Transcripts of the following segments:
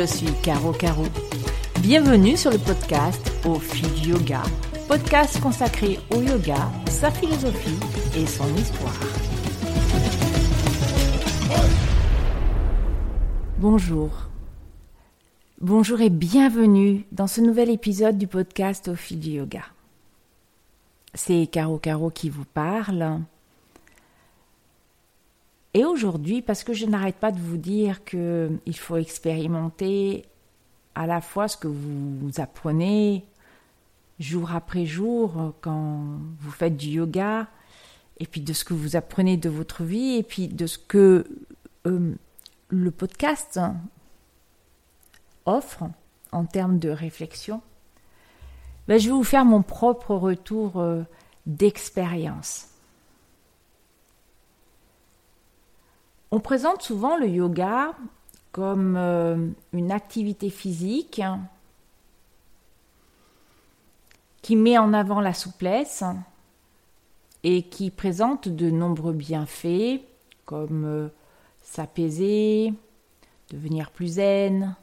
je suis Caro Caro. Bienvenue sur le podcast Au fil du yoga, podcast consacré au yoga, sa philosophie et son histoire. Bonjour. Bonjour et bienvenue dans ce nouvel épisode du podcast Au fil du yoga. C'est Caro Caro qui vous parle. Et aujourd'hui, parce que je n'arrête pas de vous dire qu'il faut expérimenter à la fois ce que vous apprenez jour après jour quand vous faites du yoga, et puis de ce que vous apprenez de votre vie, et puis de ce que euh, le podcast offre en termes de réflexion, ben, je vais vous faire mon propre retour euh, d'expérience. On présente souvent le yoga comme euh, une activité physique qui met en avant la souplesse et qui présente de nombreux bienfaits comme euh, s'apaiser, devenir plus zen,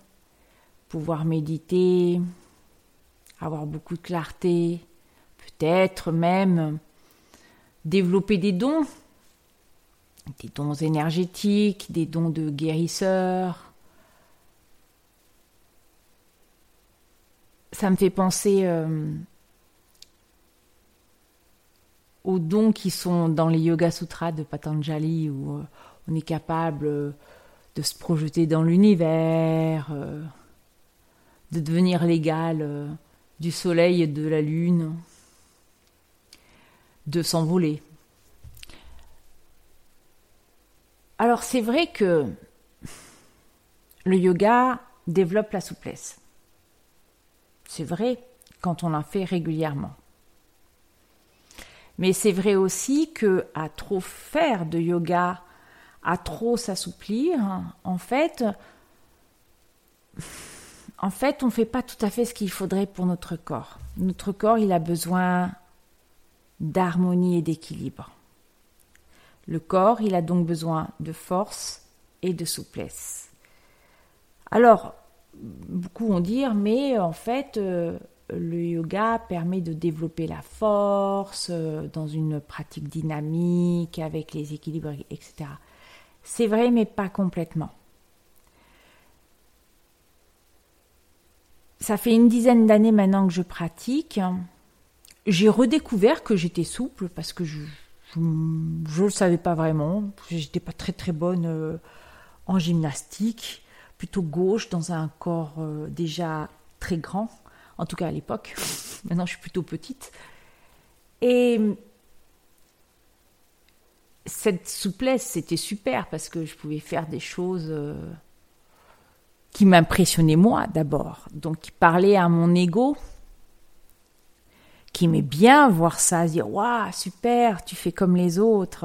pouvoir méditer, avoir beaucoup de clarté, peut-être même développer des dons des dons énergétiques, des dons de guérisseurs. Ça me fait penser euh, aux dons qui sont dans les Yoga Sutras de Patanjali, où euh, on est capable euh, de se projeter dans l'univers, de devenir l'égal du soleil et de la lune, de s'envoler. Alors c'est vrai que le yoga développe la souplesse. C'est vrai quand on en fait régulièrement. Mais c'est vrai aussi que à trop faire de yoga, à trop s'assouplir, en fait, en fait, on ne fait pas tout à fait ce qu'il faudrait pour notre corps. Notre corps, il a besoin d'harmonie et d'équilibre. Le corps, il a donc besoin de force et de souplesse. Alors, beaucoup vont dire, mais en fait, euh, le yoga permet de développer la force euh, dans une pratique dynamique avec les équilibres, etc. C'est vrai, mais pas complètement. Ça fait une dizaine d'années maintenant que je pratique. J'ai redécouvert que j'étais souple parce que je, je ne savais pas vraiment. J'étais pas très très bonne euh, en gymnastique, plutôt gauche dans un corps euh, déjà très grand, en tout cas à l'époque. Maintenant, je suis plutôt petite. Et cette souplesse, c'était super parce que je pouvais faire des choses euh, qui m'impressionnaient moi d'abord, donc qui parlaient à mon ego qui aimait bien voir ça, se dire waouh super, tu fais comme les autres.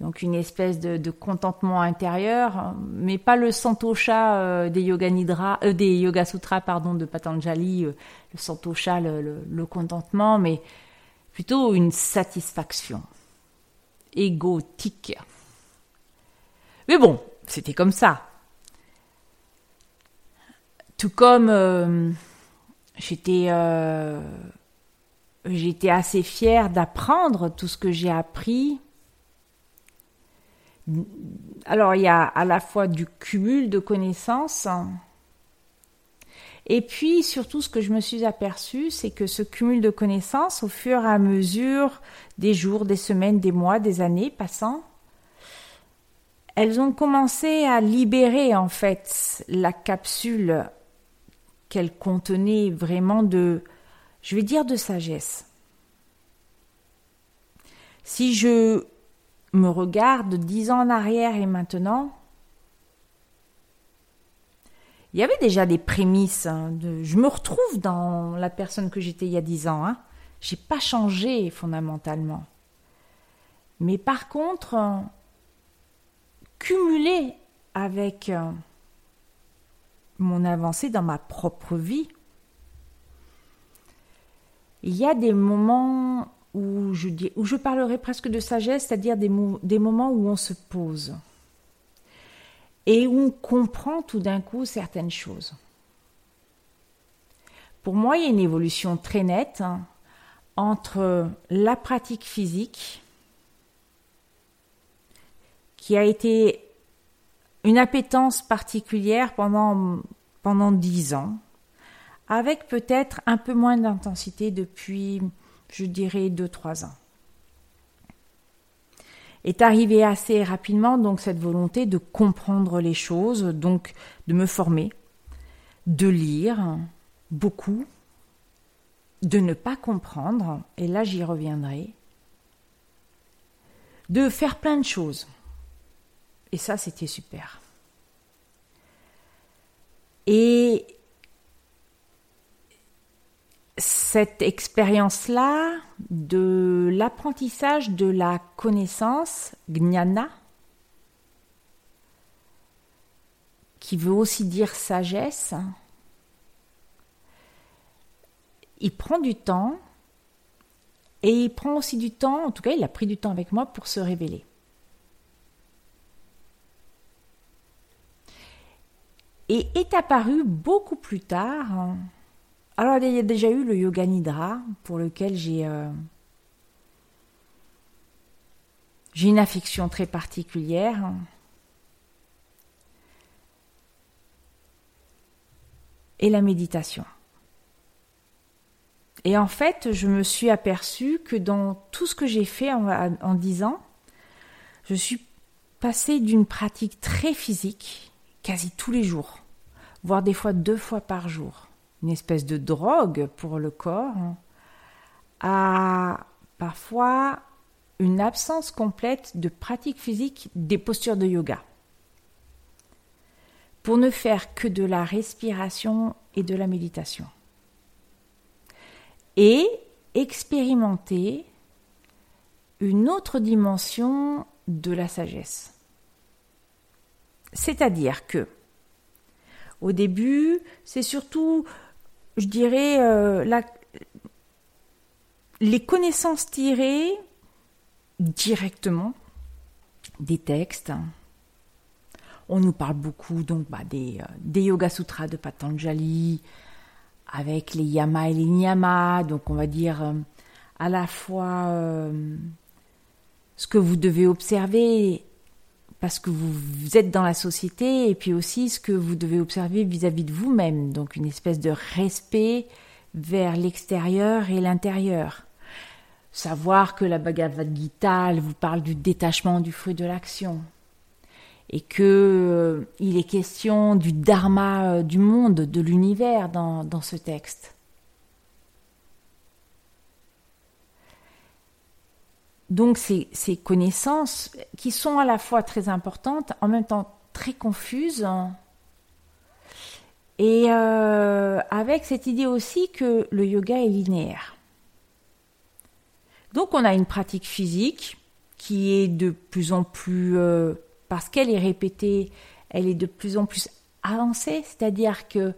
Donc une espèce de, contentement intérieur, mais pas le santosha euh, des yoga nidra, euh, des yoga sutras pardon de Patanjali, euh, le santosha, le, contentement, mais plutôt une satisfaction égotique. Mais bon, c'était comme ça. Tout comme j'étais j'étais assez fière d'apprendre tout ce que j'ai appris. Alors il y a à la fois du cumul de connaissances et puis surtout ce que je me suis aperçue, c'est que ce cumul de connaissances au fur et à mesure des jours, des semaines, des mois, des années passant, elles ont commencé à libérer en fait la capsule qu'elle contenait vraiment de je vais dire de sagesse. Si je me regarde dix ans en arrière et maintenant, il y avait déjà des prémices. Hein, je me retrouve dans la personne que j'étais il y a dix ans. Hein. J'ai pas changé fondamentalement. Mais par contre, cumulé avec euh, mon avancée dans ma propre vie, il y a des moments où je, parlerai presque de sagesse, c'est-à-dire des, moments où on se pose. et où on comprend tout d'un coup certaines choses. Pour moi, il y a une évolution très nette hein, entre la pratique physique, qui a été une appétence particulière pendant, 10 ans, avec peut-être un peu moins d'intensité depuis, je dirais, 2-3 ans. Est arrivée assez rapidement donc cette volonté de comprendre les choses, donc de me former, de lire beaucoup, de ne pas comprendre, et là j'y reviendrai, de faire plein de choses. Et ça, c'était super. Et cette expérience-là de l'apprentissage de la connaissance, gnana, qui veut aussi dire sagesse, il prend du temps et il prend aussi du temps, en tout cas il a pris du temps avec moi pour se révéler. Et est apparu beaucoup plus tard alors, il y a déjà eu le yoga nidra, pour lequel j'ai euh, j'ai une affection très particulière. Et la méditation. Et en fait, je me suis aperçue que dans tout ce que j'ai fait en, 10 ans, je suis passée d'une pratique très physique, quasi tous les jours, voire des fois deux fois par jour, une espèce de drogue pour le corps, à parfois une absence complète de pratique physique des postures de yoga. Pour ne faire que de la respiration et de la méditation. Et expérimenter une autre dimension de la sagesse. C'est-à-dire que, au début, c'est surtout je dirais, euh, les connaissances tirées directement des textes. On nous parle beaucoup donc bah, des, euh, des Yoga Sutras de Patanjali, avec les Yama et les Niyama, donc on va dire euh, à la fois ce que vous devez observer parce que vous, êtes dans la société et puis aussi ce que vous devez observer vis-à-vis de vous-même. Donc une espèce de respect vers l'extérieur et l'intérieur. Savoir que la Bhagavad Gita vous parle du détachement du fruit de l'action et que euh, il est question du dharma euh, du monde, de l'univers dans, dans ce texte. Donc ces, connaissances qui sont à la fois très importantes, en même temps très confuses, et euh, avec cette idée aussi que le yoga est linéaire. Donc on a une pratique physique qui est de plus en plus, euh, parce qu'elle est répétée, elle est de plus en plus avancée, c'est-à-dire que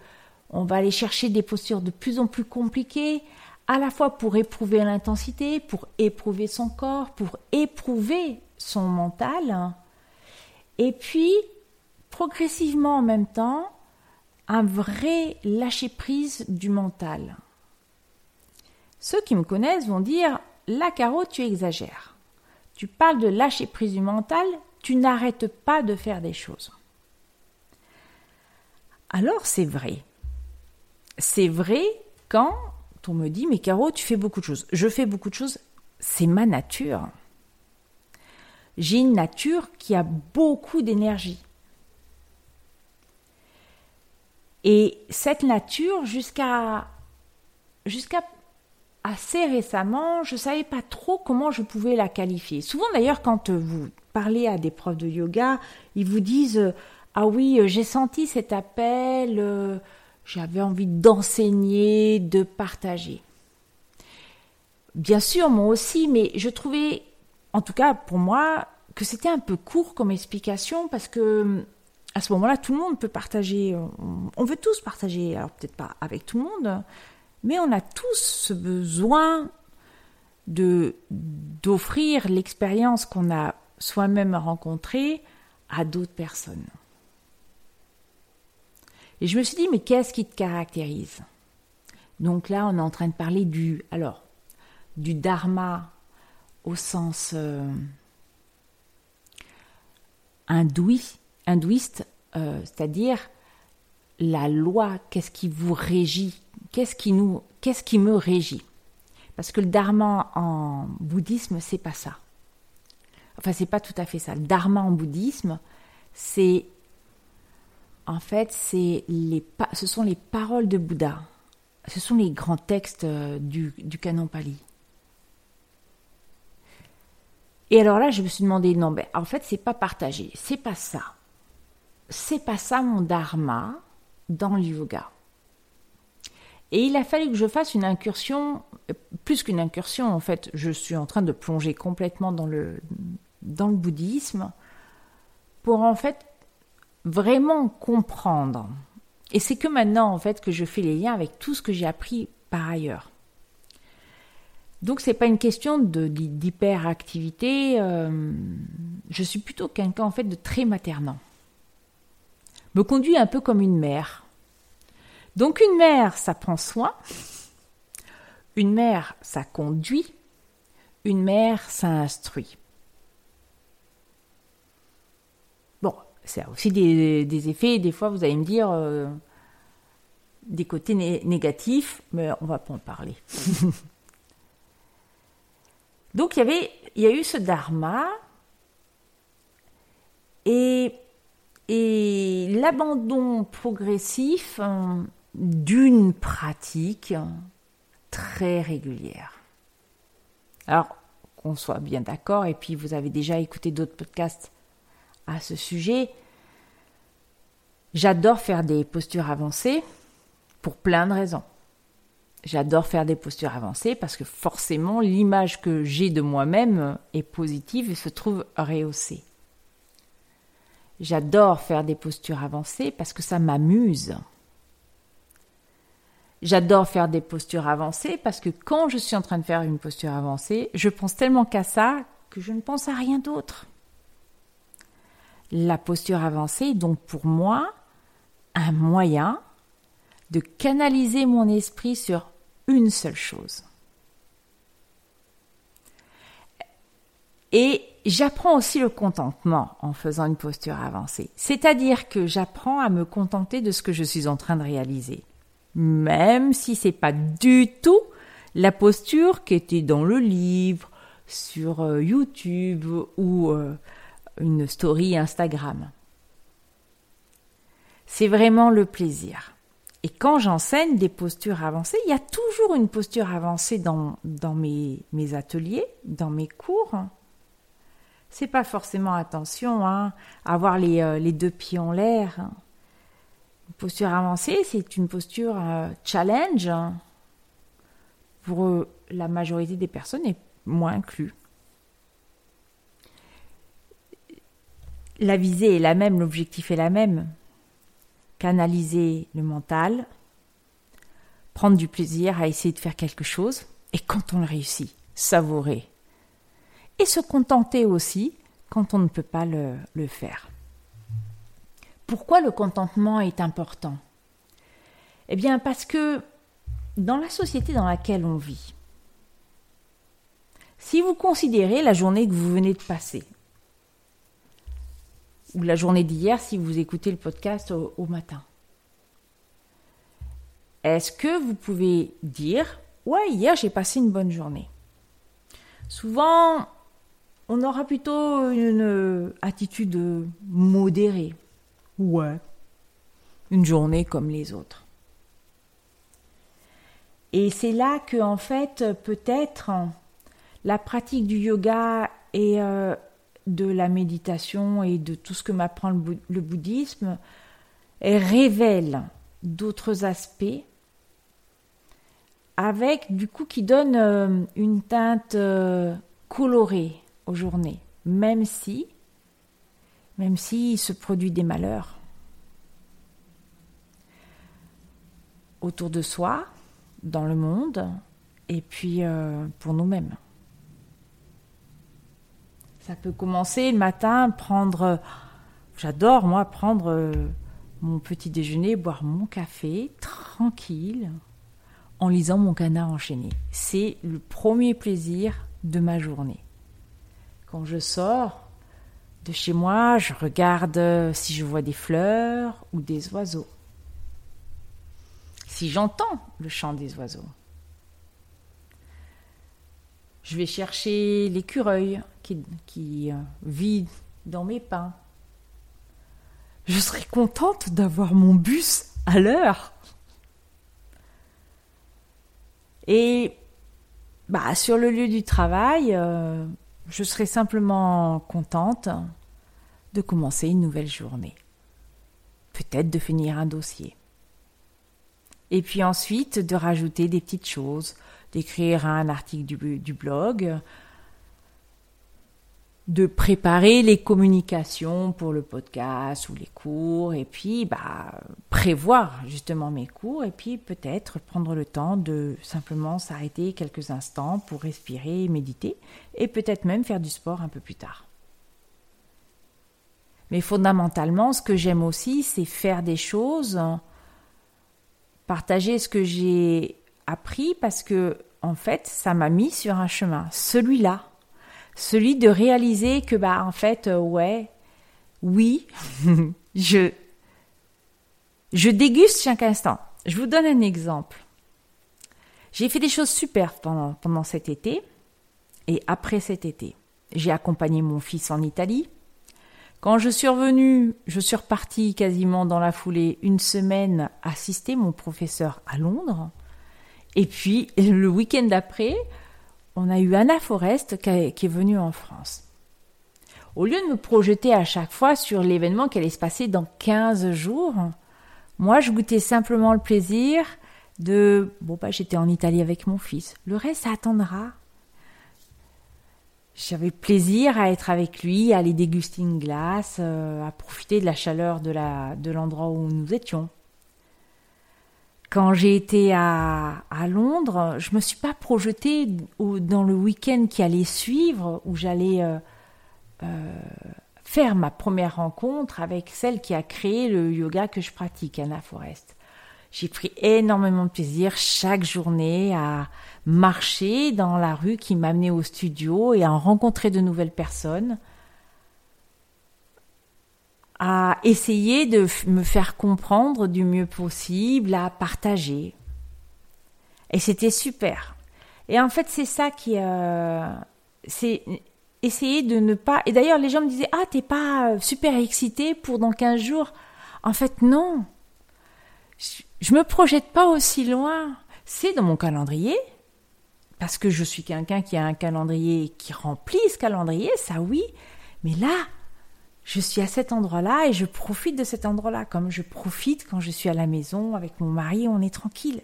on va aller chercher des postures de plus en plus compliquées, à la fois pour éprouver l'intensité, pour éprouver son corps, pour éprouver son mental, et puis progressivement en même temps, un vrai lâcher-prise du mental. Ceux qui me connaissent vont dire La Caro, tu exagères. Tu parles de lâcher-prise du mental, tu n'arrêtes pas de faire des choses. Alors c'est vrai. C'est vrai quand on me dit, mais Caro, tu fais beaucoup de choses. Je fais beaucoup de choses, c'est ma nature. J'ai une nature qui a beaucoup d'énergie. Et cette nature, jusqu'à jusqu'à assez récemment, je ne savais pas trop comment je pouvais la qualifier. Souvent d'ailleurs, quand vous parlez à des profs de yoga, ils vous disent Ah oui, j'ai senti cet appel, euh, j'avais envie d'enseigner, de partager. Bien sûr, moi aussi, mais je trouvais, en tout cas pour moi, que c'était un peu court comme explication parce que à ce moment-là, tout le monde peut partager. On veut tous partager, alors peut-être pas avec tout le monde, mais on a tous ce besoin d'offrir l'expérience qu'on a soi-même rencontrée à d'autres personnes. Et je me suis dit, mais qu'est-ce qui te caractérise? Donc là, on est en train de parler du, alors, du dharma au sens euh, hindouiste, euh, c'est-à-dire la loi, qu'est-ce qui vous régit, qu'est-ce qui nous, qu'est-ce qui me régit? Parce que le dharma en bouddhisme, c'est pas ça. Enfin, c'est pas tout à fait ça. Le dharma en bouddhisme, c'est en fait, c'est les, ce sont les paroles de Bouddha. Ce sont les grands textes euh, du, du canon Pali. Et alors là, je me suis demandé, non, ben, en fait, c'est pas partagé, c'est pas ça. C'est pas ça mon dharma dans le yoga. Et il a fallu que je fasse une incursion, plus qu'une incursion, en fait, je suis en train de plonger complètement dans le, dans le bouddhisme pour en fait vraiment comprendre. Et c'est que maintenant, en fait, que je fais les liens avec tout ce que j'ai appris par ailleurs. Donc, c'est pas une question d'hyperactivité. Euh, je suis plutôt quelqu'un, en fait, de très maternant. Me conduit un peu comme une mère. Donc, une mère, ça prend soin. Une mère, ça conduit. Une mère, ça instruit. Ça a aussi des, effets. Des fois, vous allez me dire euh, des côtés négatifs, mais on va pas en parler. Donc, il y avait, a eu ce dharma et, l'abandon progressif euh, d'une pratique très régulière. Alors, qu'on soit bien d'accord, et puis vous avez déjà écouté d'autres podcasts à ce sujet, J'adore faire des postures avancées pour plein de raisons. J'adore faire des postures avancées parce que forcément l'image que j'ai de moi-même est positive et se trouve rehaussée. J'adore faire des postures avancées parce que ça m'amuse. J'adore faire des postures avancées parce que quand je suis en train de faire une posture avancée, je pense tellement qu'à ça que je ne pense à rien d'autre. La posture avancée est donc pour moi un moyen de canaliser mon esprit sur une seule chose. Et j'apprends aussi le contentement en faisant une posture avancée. C'est-à-dire que j'apprends à me contenter de ce que je suis en train de réaliser. Même si c'est pas du tout la posture qui était dans le livre, sur euh, YouTube ou euh, une story Instagram c'est vraiment le plaisir. Et quand j'enseigne des postures avancées, il y a toujours une posture avancée dans, dans mes, ateliers, dans mes cours. C'est pas forcément attention, hein, avoir les, euh, deux pieds en l'air. Une posture avancée, c'est une posture euh, challenge hein, pour euh, la majorité des personnes et moi inclus. La visée est la même, l'objectif est la même canaliser le mental, prendre du plaisir à essayer de faire quelque chose, et quand on le réussit, savourer. Et se contenter aussi quand on ne peut pas le, le faire. Pourquoi le contentement est important? Eh bien parce que dans la société dans laquelle on vit, si vous considérez la journée que vous venez de passer, ou la journée d'hier si vous écoutez le podcast au, matin. Est-ce que vous pouvez dire Ouais, hier j'ai passé une bonne journée Souvent, on aura plutôt une attitude modérée. Ouais, une journée comme les autres. Et c'est là que, en fait, peut-être la pratique du yoga est euh, de la méditation et de tout ce que m'apprend le, bouddhisme, révèle d'autres aspects avec du coup qui donne euh, une teinte euh, colorée aux journées, même si, même s'il se produit des malheurs autour de soi, dans le monde, et puis euh, pour nous-mêmes. Ça peut commencer le matin, prendre. J'adore, moi, prendre mon petit déjeuner, boire mon café tranquille en lisant mon canard enchaîné. C'est le premier plaisir de ma journée. Quand je sors de chez moi, je regarde si je vois des fleurs ou des oiseaux. Si j'entends le chant des oiseaux. Je vais chercher l'écureuil qui, euh, vit dans mes pins. Je serai contente d'avoir mon bus à l'heure. Et bah, sur le lieu du travail, euh, je serai simplement contente de commencer une nouvelle journée. Peut-être de finir un dossier. Et puis ensuite de rajouter des petites choses, d'écrire un article du blog, de préparer les communications pour le podcast ou les cours et puis bah prévoir justement mes cours et puis peut-être prendre le temps de simplement s'arrêter quelques instants pour respirer, méditer et peut-être même faire du sport un peu plus tard. Mais fondamentalement, ce que j'aime aussi, c'est faire des choses, partager ce que j'ai appris parce que en fait, ça m'a mis sur un chemin, celui-là celui de réaliser que bah en fait euh, ouais oui je je déguste chaque instant. Je vous donne un exemple. J'ai fait des choses super pendant pendant cet été et après cet été. J'ai accompagné mon fils en Italie. Quand je suis revenue, je suis repartie quasiment dans la foulée une semaine assister mon professeur à Londres. Et puis le week-end d'après, on a eu Anna Forest qui, est venue en France. Au lieu de me projeter à chaque fois sur l'événement qui allait se passer dans 15 jours, moi je goûtais simplement le plaisir de bon bah j'étais en Italie avec mon fils. Le reste ça attendra. J'avais plaisir à être avec lui, à aller déguster une glace, euh, à profiter de la chaleur de l'endroit où nous étions. Quand j'ai été à, à, Londres, je me suis pas projetée dans le week-end qui allait suivre, où j'allais euh, euh, faire ma première rencontre avec celle qui a créé le yoga que je pratique, Anna Forest. J'ai pris énormément de plaisir chaque journée à marcher dans la rue qui m'amenait au studio et à rencontrer de nouvelles personnes à essayer de me faire comprendre du mieux possible, à partager. Et c'était super. Et en fait, c'est ça qui, euh, c'est essayer de ne pas. Et d'ailleurs, les gens me disaient ah t'es pas super excité pour dans 15 jours. En fait, non. Je, je me projette pas aussi loin. C'est dans mon calendrier parce que je suis quelqu'un qui a un calendrier qui remplit ce calendrier, ça oui. Mais là, je suis à cet endroit-là et je profite de cet endroit-là, comme je profite quand je suis à la maison avec mon mari, on est tranquille.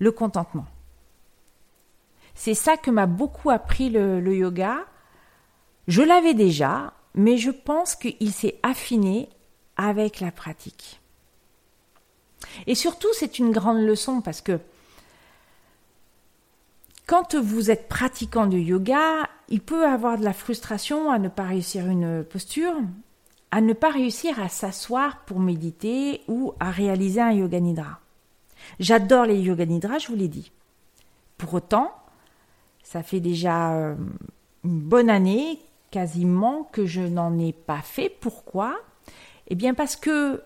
Le contentement. C'est ça que m'a beaucoup appris le, le yoga. Je l'avais déjà, mais je pense qu'il s'est affiné avec la pratique. Et surtout, c'est une grande leçon parce que quand vous êtes pratiquant de yoga, il peut avoir de la frustration à ne pas réussir une posture, à ne pas réussir à s'asseoir pour méditer ou à réaliser un yoga nidra. J'adore les yoga nidra, je vous l'ai dit. Pour autant, ça fait déjà euh, une bonne année quasiment que je n'en ai pas fait. Pourquoi? Eh bien parce que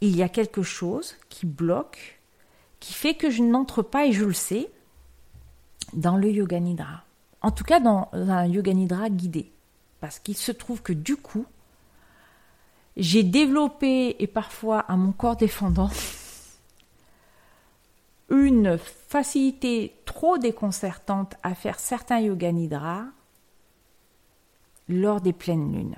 il y a quelque chose qui bloque, qui fait que je n'entre pas et je le sais dans le yoga nidra. En tout cas, dans un yoga nidra guidé. Parce qu'il se trouve que du coup, j'ai développé, et parfois à mon corps défendant, une facilité trop déconcertante à faire certains yoga nidra lors des pleines lunes.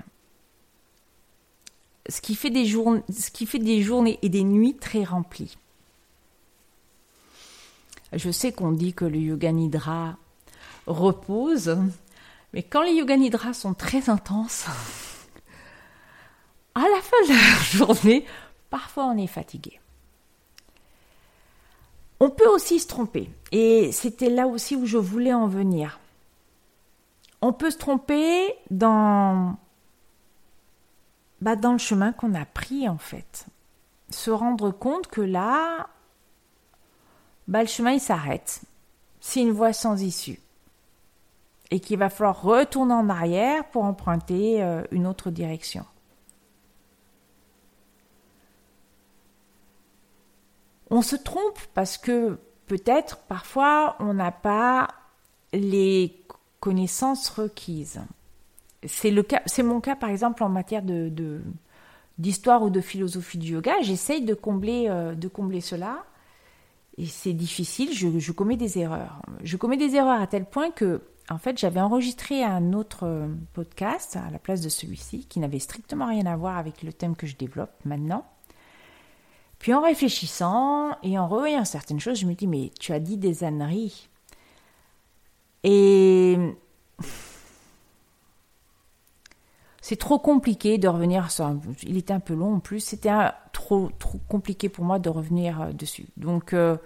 Ce qui, fait des ce qui fait des journées et des nuits très remplies. Je sais qu'on dit que le yoga nidra repose, mais quand les yoga nidra sont très intenses, à la fin de la journée, parfois on est fatigué. On peut aussi se tromper, et c'était là aussi où je voulais en venir. On peut se tromper dans bah, dans le chemin qu'on a pris en fait. Se rendre compte que là, bah, le chemin il s'arrête. C'est une voie sans issue. Et qu'il va falloir retourner en arrière pour emprunter euh, une autre direction. On se trompe parce que peut-être parfois on n'a pas les connaissances requises. C'est mon cas par exemple en matière de, d'histoire ou de philosophie du yoga. J'essaye de combler, euh, de combler cela et c'est difficile. Je, je, commets des erreurs. Je commets des erreurs à tel point que, en fait, j'avais enregistré un autre euh, podcast à la place de celui-ci qui n'avait strictement rien à voir avec le thème que je développe maintenant. Puis en réfléchissant et en revoyant certaines choses, je me dis mais tu as dit des âneries. Et c'est trop compliqué de revenir sur il était un peu long en plus. C'était trop trop compliqué pour moi de revenir euh, dessus. Donc euh,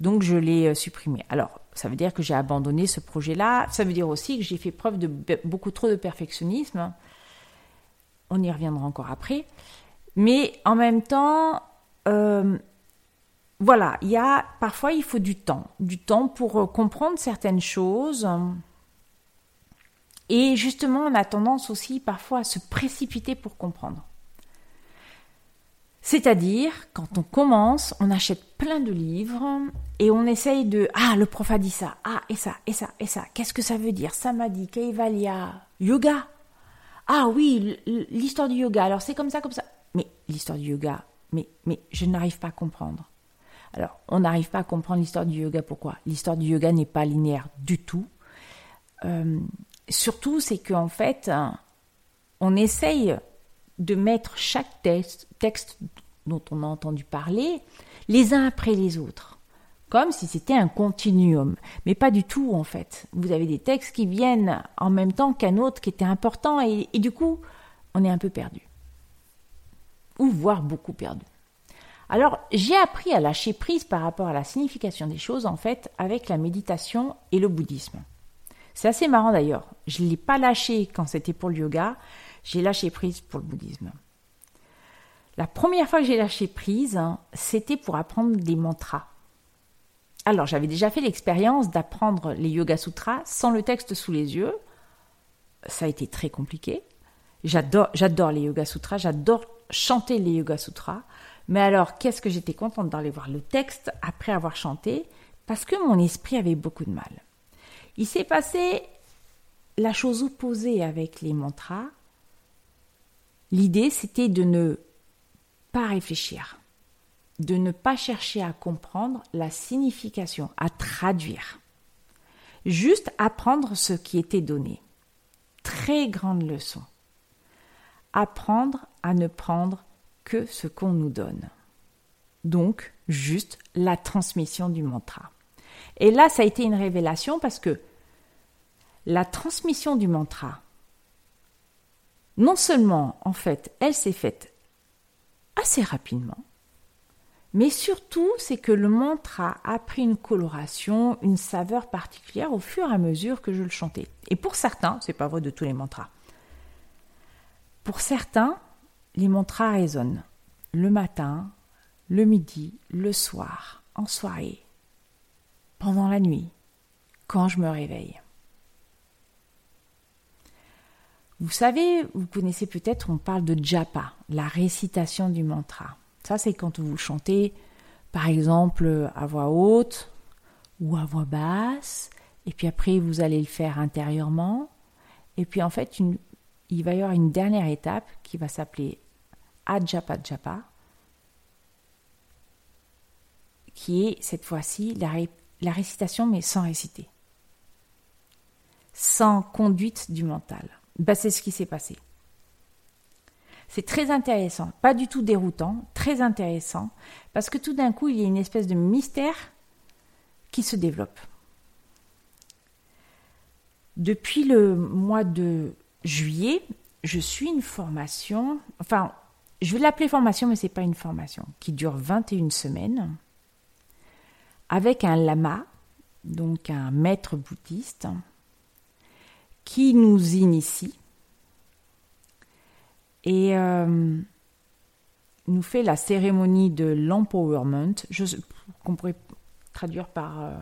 donc je l'ai euh, supprimé. Alors ça veut dire que j'ai abandonné ce projet là ça veut dire aussi que j'ai fait preuve de beaucoup trop de perfectionnisme. On y reviendra encore après. Mais en même temps voilà. Il y a parfois il faut du temps. Du temps pour comprendre certaines choses et justement, on a tendance aussi parfois à se précipiter pour comprendre. C'est-à-dire, quand on commence, on achète plein de livres et on essaye de Ah, le prof a dit ça, ah, et ça, et ça, et ça. Qu'est-ce que ça veut dire? Ça m'a dit Kaivalya, yoga? Ah oui, l'histoire du yoga. Alors c'est comme ça, comme ça. Mais l'histoire du yoga, mais, mais je n'arrive pas à comprendre. Alors, on n'arrive pas à comprendre l'histoire du yoga. Pourquoi? L'histoire du yoga n'est pas linéaire du tout. Euh, surtout, c'est qu'en fait, on essaye de mettre chaque texte, dont on a entendu parler les uns après les autres, comme si c'était un continuum. Mais pas du tout, en fait. Vous avez des textes qui viennent en même temps qu'un autre qui était important, et, et du coup, on est un peu perdu. Ou voire beaucoup perdu. Alors, j'ai appris à lâcher prise par rapport à la signification des choses, en fait, avec la méditation et le bouddhisme. C'est assez marrant d'ailleurs. Je ne l'ai pas lâché quand c'était pour le yoga, j'ai lâché prise pour le bouddhisme. La première fois que j'ai lâché prise, c'était pour apprendre des mantras. Alors, j'avais déjà fait l'expérience d'apprendre les Yoga Sutras sans le texte sous les yeux. Ça a été très compliqué. J'adore, j'adore les Yoga Sutras, j'adore chanter les Yoga Sutras. Mais alors, qu'est-ce que j'étais contente d'aller voir le texte après avoir chanté, parce que mon esprit avait beaucoup de mal. Il s'est passé la chose opposée avec les mantras. L'idée, c'était de ne pas réfléchir, de ne pas chercher à comprendre la signification, à traduire, juste apprendre ce qui était donné. Très grande leçon. Apprendre à ne prendre que ce qu'on nous donne. Donc, juste la transmission du mantra. Et là, ça a été une révélation parce que la transmission du mantra, non seulement, en fait, elle s'est faite assez rapidement, mais surtout, c'est que le mantra a pris une coloration, une saveur particulière au fur et à mesure que je le chantais. Et pour certains, c'est pas vrai de tous les mantras. Pour certains, les mantras résonnent le matin, le midi, le soir, en soirée, pendant la nuit, quand je me réveille. Vous savez, vous connaissez peut-être, on parle de japa, la récitation du mantra. Ça, c'est quand vous chantez, par exemple, à voix haute ou à voix basse, et puis après, vous allez le faire intérieurement. Et puis, en fait, il va y avoir une dernière étape qui va s'appeler Ajapa Japa, qui est cette fois-ci la, la récitation, mais sans réciter, sans conduite du mental. Bah, c'est ce qui s'est passé. C'est très intéressant, pas du tout déroutant, très intéressant, parce que tout d'un coup, il y a une espèce de mystère qui se développe. Depuis le mois de juillet, je suis une formation, enfin, je vais l'appeler formation, mais ce n'est pas une formation, qui dure 21 semaines, avec un lama, donc un maître bouddhiste, qui nous initie et euh, nous fait la cérémonie de l'empowerment, qu'on pourrait traduire par euh,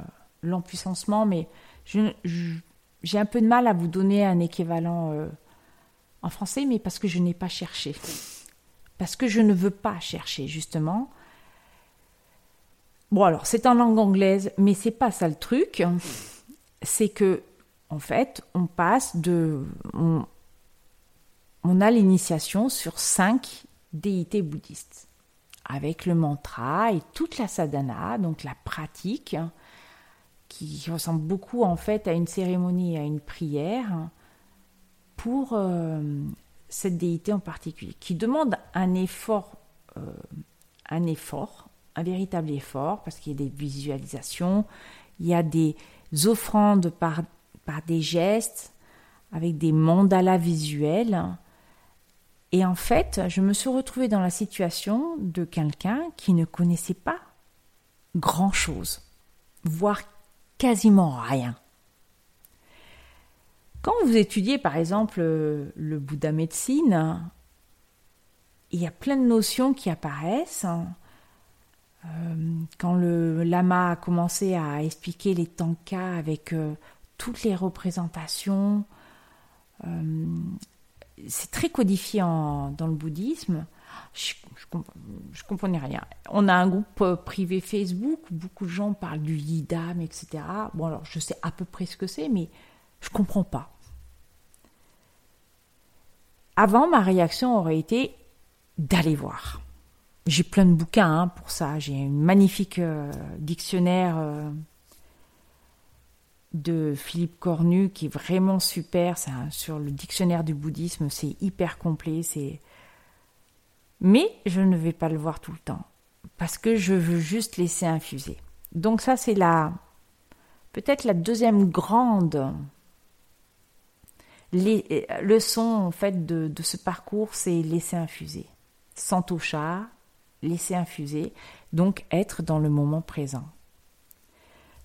l'empuissancement, mais j'ai un peu de mal à vous donner un équivalent euh, en français, mais parce que je n'ai pas cherché. Parce que je ne veux pas chercher, justement. Bon, alors, c'est en langue anglaise, mais c'est pas ça le truc. C'est que, en fait, on passe de. On, a l'initiation sur cinq déité bouddhiste, avec le mantra et toute la sadhana, donc la pratique, qui ressemble beaucoup en fait à une cérémonie, à une prière, pour euh, cette déité en particulier, qui demande un effort, euh, un effort, un véritable effort, parce qu'il y a des visualisations, il y a des offrandes par, par des gestes, avec des mandalas visuels, et en fait, je me suis retrouvée dans la situation de quelqu'un qui ne connaissait pas grand-chose, voire quasiment rien. Quand vous étudiez par exemple le Bouddha médecine, il y a plein de notions qui apparaissent. Euh, quand le lama a commencé à expliquer les tankas avec euh, toutes les représentations, euh, c'est très codifié dans le bouddhisme. Je, je, comprenais rien. On a un groupe privé Facebook où beaucoup de gens parlent du yidam, etc. Bon, alors je sais à peu près ce que c'est, mais je comprends pas. Avant, ma réaction aurait été d'aller voir. J'ai plein de bouquins hein, pour ça. J'ai un magnifique euh, dictionnaire. Euh, de Philippe Cornu qui est vraiment super. sur le dictionnaire du bouddhisme, c'est hyper complet. C'est mais je ne vais pas le voir tout le temps parce que je veux juste laisser infuser. Donc ça c'est la peut-être la deuxième grande leçon en fait de, de ce parcours, c'est laisser infuser, santosha, laisser infuser, donc être dans le moment présent.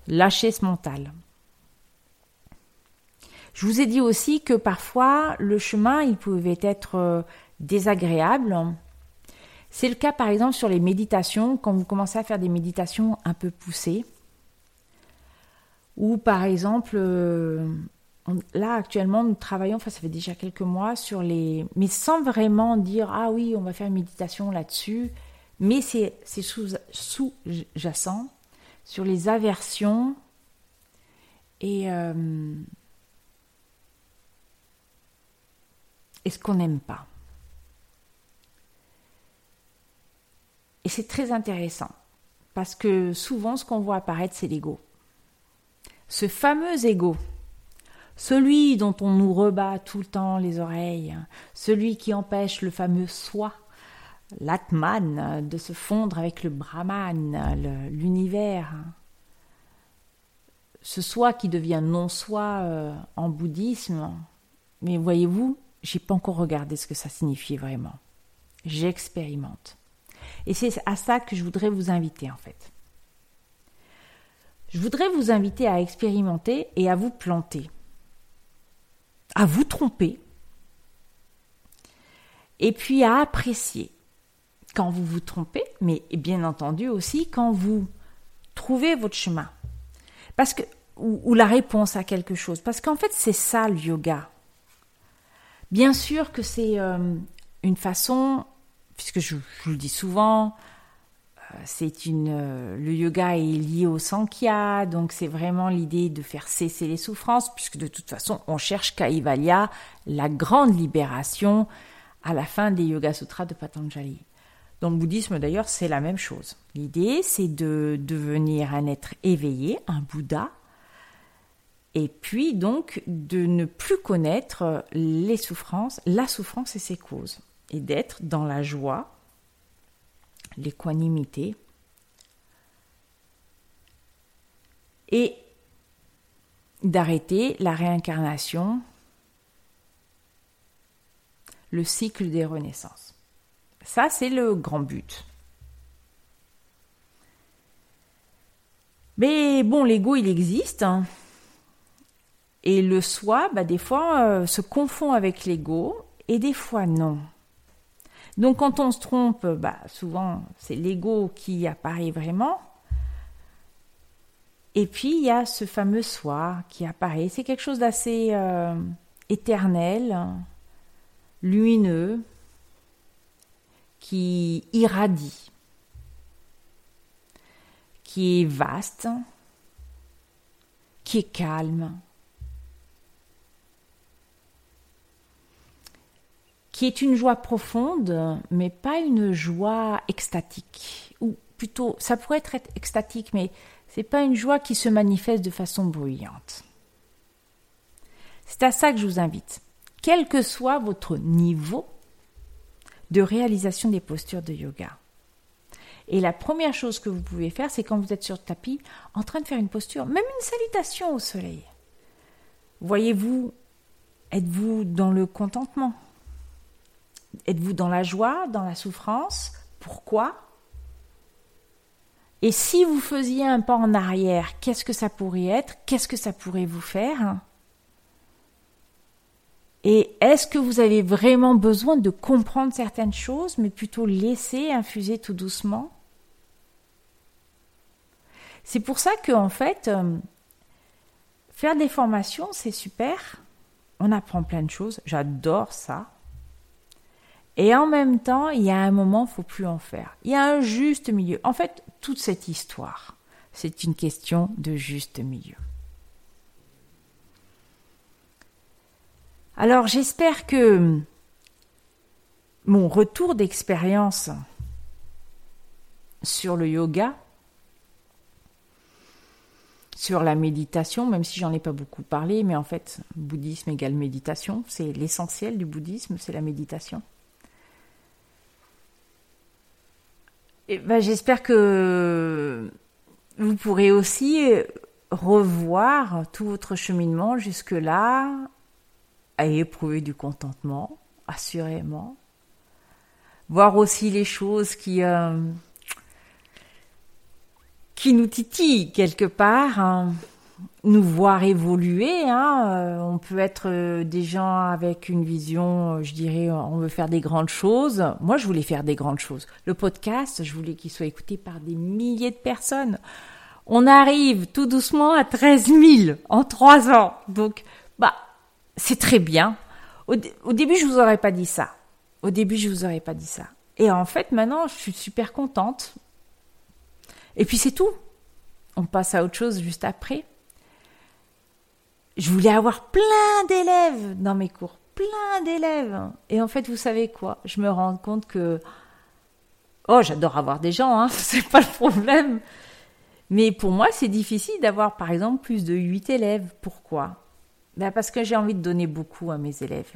Lâcher ce mental. Je vous ai dit aussi que parfois le chemin il pouvait être euh, désagréable. C'est le cas par exemple sur les méditations, quand vous commencez à faire des méditations un peu poussées. Ou par exemple, euh, là actuellement nous travaillons, enfin ça fait déjà quelques mois, sur les... Mais sans vraiment dire, ah oui, on va faire une méditation là-dessus, mais c'est sous-jacent sur les aversions et... Euh, et ce qu'on n'aime pas. Et c'est très intéressant, parce que souvent ce qu'on voit apparaître, c'est l'ego. Ce fameux ego, celui dont on nous rebat tout le temps les oreilles, celui qui empêche le fameux soi, l'atman, de se fondre avec le brahman, l'univers. Ce soi qui devient non-soi euh, en bouddhisme. Mais voyez-vous, j'ai pas encore regardé ce que ça signifiait vraiment. J'expérimente. Et c'est à ça que je voudrais vous inviter en fait. Je voudrais vous inviter à expérimenter et à vous planter, à vous tromper, et puis à apprécier quand vous vous trompez, mais bien entendu aussi quand vous trouvez votre chemin. Parce que, ou, la réponse à quelque chose. Parce qu'en fait, c'est ça le yoga. Bien sûr que c'est euh, une façon, puisque je, vous le dis souvent, euh, c'est une euh, le yoga est lié au sankhya, donc c'est vraiment l'idée de faire cesser les souffrances, puisque de toute façon on cherche Kaivalya, la grande libération, à la fin des Yoga Sutras de Patanjali. Dans le bouddhisme d'ailleurs, c'est la même chose. L'idée, c'est de devenir un être éveillé, un Bouddha, et puis donc de ne plus connaître les souffrances, la souffrance et ses causes, et d'être dans la joie, l'équanimité, et d'arrêter la réincarnation, le cycle des renaissances. Ça, c'est le grand but. Mais bon, l'ego, il existe. Hein. Et le soi, bah, des fois, euh, se confond avec l'ego, et des fois non. Donc quand on se trompe, bah, souvent c'est l'ego qui apparaît vraiment. Et puis il y a ce fameux soi qui apparaît. C'est quelque chose d'assez euh, éternel, lumineux, qui irradie, qui est vaste, qui est calme, qui est une joie profonde, mais pas une joie extatique. Ou plutôt, ça pourrait être extatique, mais c'est pas une joie qui se manifeste de façon bruyante. C'est à ça que je vous invite. Quel que soit votre niveau de réalisation des postures de yoga. Et la première chose que vous pouvez faire, c'est quand vous êtes sur le tapis, en train de faire une posture, même une salutation au soleil. Voyez-vous, êtes-vous dans le contentement? Êtes-vous dans la joie, dans la souffrance? Pourquoi? Et si vous faisiez un pas en arrière, qu'est-ce que ça pourrait être? Qu'est-ce que ça pourrait vous faire? Et est-ce que vous avez vraiment besoin de comprendre certaines choses, mais plutôt laisser infuser tout doucement? C'est pour ça que, en fait, euh, faire des formations, c'est super. On apprend plein de choses. J'adore ça. Et en même temps, il y a un moment, faut plus en faire. Il y a un juste milieu. En fait, toute cette histoire, c'est une question de juste milieu. Alors j'espère que mon retour d'expérience sur le yoga, sur la méditation, même si j'en ai pas beaucoup parlé, mais en fait, bouddhisme égale méditation, c'est l'essentiel du bouddhisme, c'est la méditation. ben, j'espère que vous pourrez aussi revoir tout votre cheminement jusque-là à éprouver du contentement, assurément. Voir aussi les choses qui, euh, qui nous titillent quelque part. Hein nous voir évoluer. Hein. Euh, on peut être euh, des gens avec une vision, je dirais, on veut faire des grandes choses. Moi, je voulais faire des grandes choses. Le podcast, je voulais qu'il soit écouté par des milliers de personnes. On arrive tout doucement à 13 000 en trois ans. Donc, bah, c'est très bien. Au, début, je vous aurais pas dit ça. Au début, je vous aurais pas dit ça. Et en fait, maintenant, je suis super contente. Et puis, c'est tout. On passe à autre chose juste après je voulais avoir plein d'élèves dans mes cours, plein d'élèves. Et en fait, vous savez quoi? Je me rends compte que oh, j'adore avoir des gens, hein, c'est pas le problème. Mais pour moi, c'est difficile d'avoir par exemple plus de 8 élèves. Pourquoi? Ben parce que j'ai envie de donner beaucoup à mes élèves.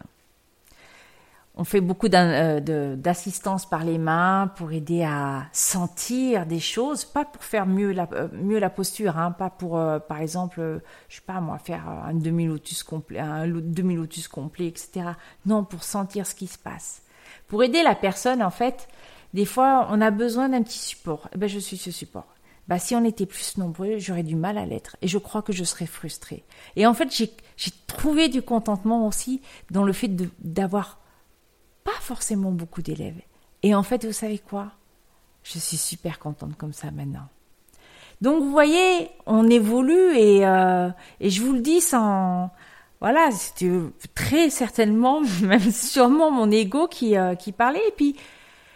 On fait beaucoup euh, d'assistance par les mains pour aider à sentir des choses, pas pour faire mieux la, euh, posture, hein, pas pour, euh, par exemple, je sais pas moi, faire un demi-lotus complet, un demi-lotus complet, etc. Non, pour sentir ce qui se passe. Pour aider la personne, en fait, des fois, on a besoin d'un petit support. Eh ben, je suis ce support. Bah, si on était plus nombreux, j'aurais du mal à l'être. Et je crois que je serais frustrée. Et en fait, j'ai trouvé du contentement aussi dans le fait d'avoir pas forcément beaucoup d'élèves. Et en fait, vous savez quoi? Je suis super contente comme ça maintenant. Donc vous voyez, on évolue et, euh, et je vous le dis sans... Voilà, c'était très certainement, même sûrement mon ego qui, euh, qui parlait. Et puis,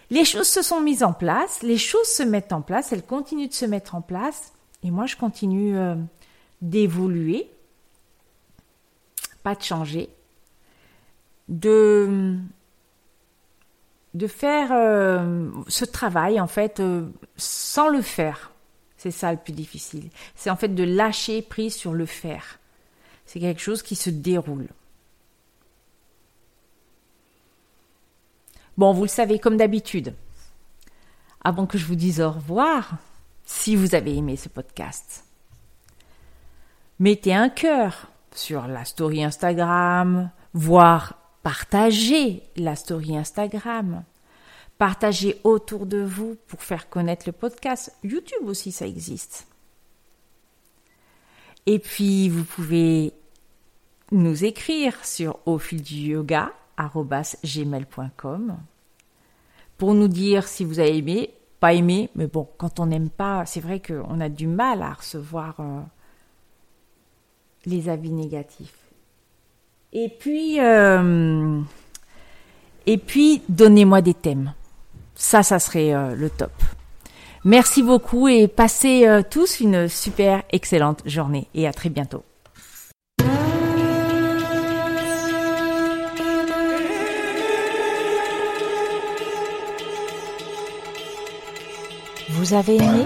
les choses se sont mises en place, les choses se mettent en place, elles continuent de se mettre en place. Et moi, je continue euh, d'évoluer, de changer, de de faire euh, ce travail en fait euh, sans le faire. C'est ça le plus difficile. C'est en fait de lâcher prise sur le faire. C'est quelque chose qui se déroule. Bon, vous le savez comme d'habitude. Avant que je vous dise au revoir, si vous avez aimé ce podcast, mettez un cœur sur la story Instagram, voire partagez la story Instagram, partagez autour de vous pour faire connaître le podcast. YouTube aussi, ça existe. Et puis, vous pouvez nous écrire sur au fil du yoga pour nous dire si vous avez aimé, pas aimé, mais bon, quand on n'aime pas, c'est vrai qu'on a du mal à recevoir euh, les avis négatifs. Et puis, euh, et puis, donnez-moi des thèmes. Ça, ça serait euh, le top. Merci beaucoup et passez tous une super excellente journée et à très bientôt. Vous avez aimé?